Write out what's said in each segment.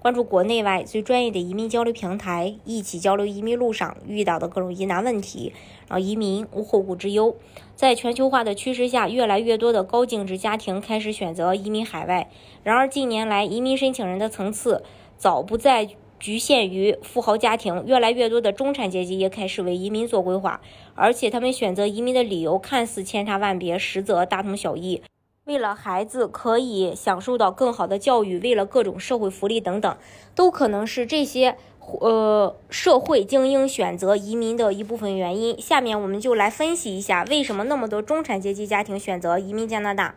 关注国内外最专业的移民交流平台，一起交流移民路上遇到的各种疑难问题，让移民无后顾之忧。在全球化的趋势下，越来越多的高净值家庭开始选择移民海外。然而，近年来移民申请人的层次早不再局限于富豪家庭，越来越多的中产阶级也开始为移民做规划，而且他们选择移民的理由看似千差万别，实则大同小异。为了孩子可以享受到更好的教育，为了各种社会福利等等，都可能是这些呃社会精英选择移民的一部分原因。下面我们就来分析一下，为什么那么多中产阶级家庭选择移民加拿大。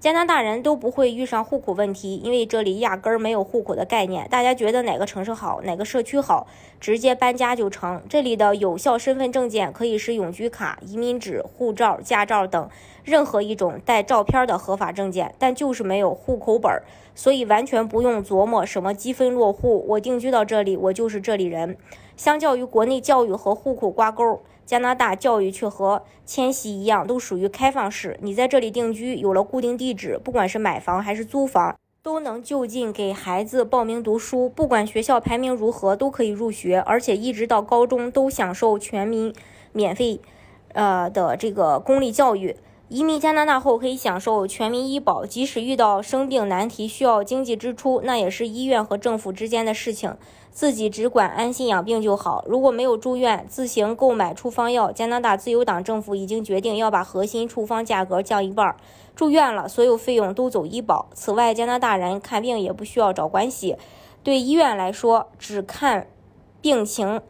加拿大人都不会遇上户口问题，因为这里压根儿没有户口的概念。大家觉得哪个城市好，哪个社区好，直接搬家就成。这里的有效身份证件可以是永居卡、移民纸、护照、驾照等任何一种带照片的合法证件，但就是没有户口本儿，所以完全不用琢磨什么积分落户。我定居到这里，我就是这里人。相较于国内教育和户口挂钩。加拿大教育却和迁徙一样，都属于开放式。你在这里定居，有了固定地址，不管是买房还是租房，都能就近给孩子报名读书。不管学校排名如何，都可以入学，而且一直到高中都享受全民免费，呃的这个公立教育。移民加拿大后可以享受全民医保，即使遇到生病难题需要经济支出，那也是医院和政府之间的事情，自己只管安心养病就好。如果没有住院，自行购买处方药。加拿大自由党政府已经决定要把核心处方价格降一半，住院了所有费用都走医保。此外，加拿大人看病也不需要找关系，对医院来说只看病情。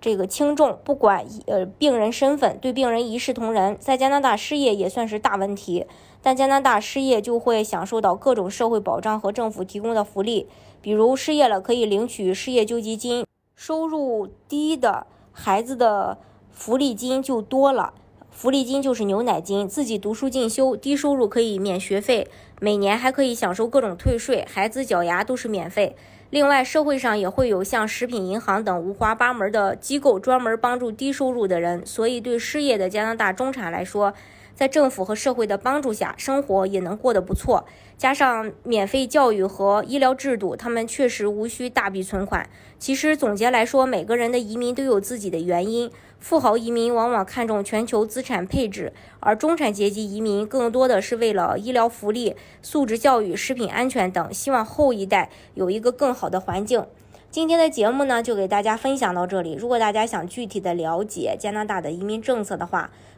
这个轻重不管，呃，病人身份对病人一视同仁。在加拿大失业也算是大问题，但加拿大失业就会享受到各种社会保障和政府提供的福利，比如失业了可以领取失业救济金，收入低的孩子的福利金就多了。福利金就是牛奶金，自己读书进修，低收入可以免学费，每年还可以享受各种退税，孩子缴牙都是免费。另外，社会上也会有像食品银行等五花八门的机构，专门帮助低收入的人。所以，对失业的加拿大中产来说，在政府和社会的帮助下，生活也能过得不错。加上免费教育和医疗制度，他们确实无需大笔存款。其实，总结来说，每个人的移民都有自己的原因。富豪移民往往看重全球资产配置，而中产阶级移民更多的是为了医疗福利、素质教育、食品安全等，希望后一代有一个更好的环境。今天的节目呢，就给大家分享到这里。如果大家想具体的了解加拿大的移民政策的话，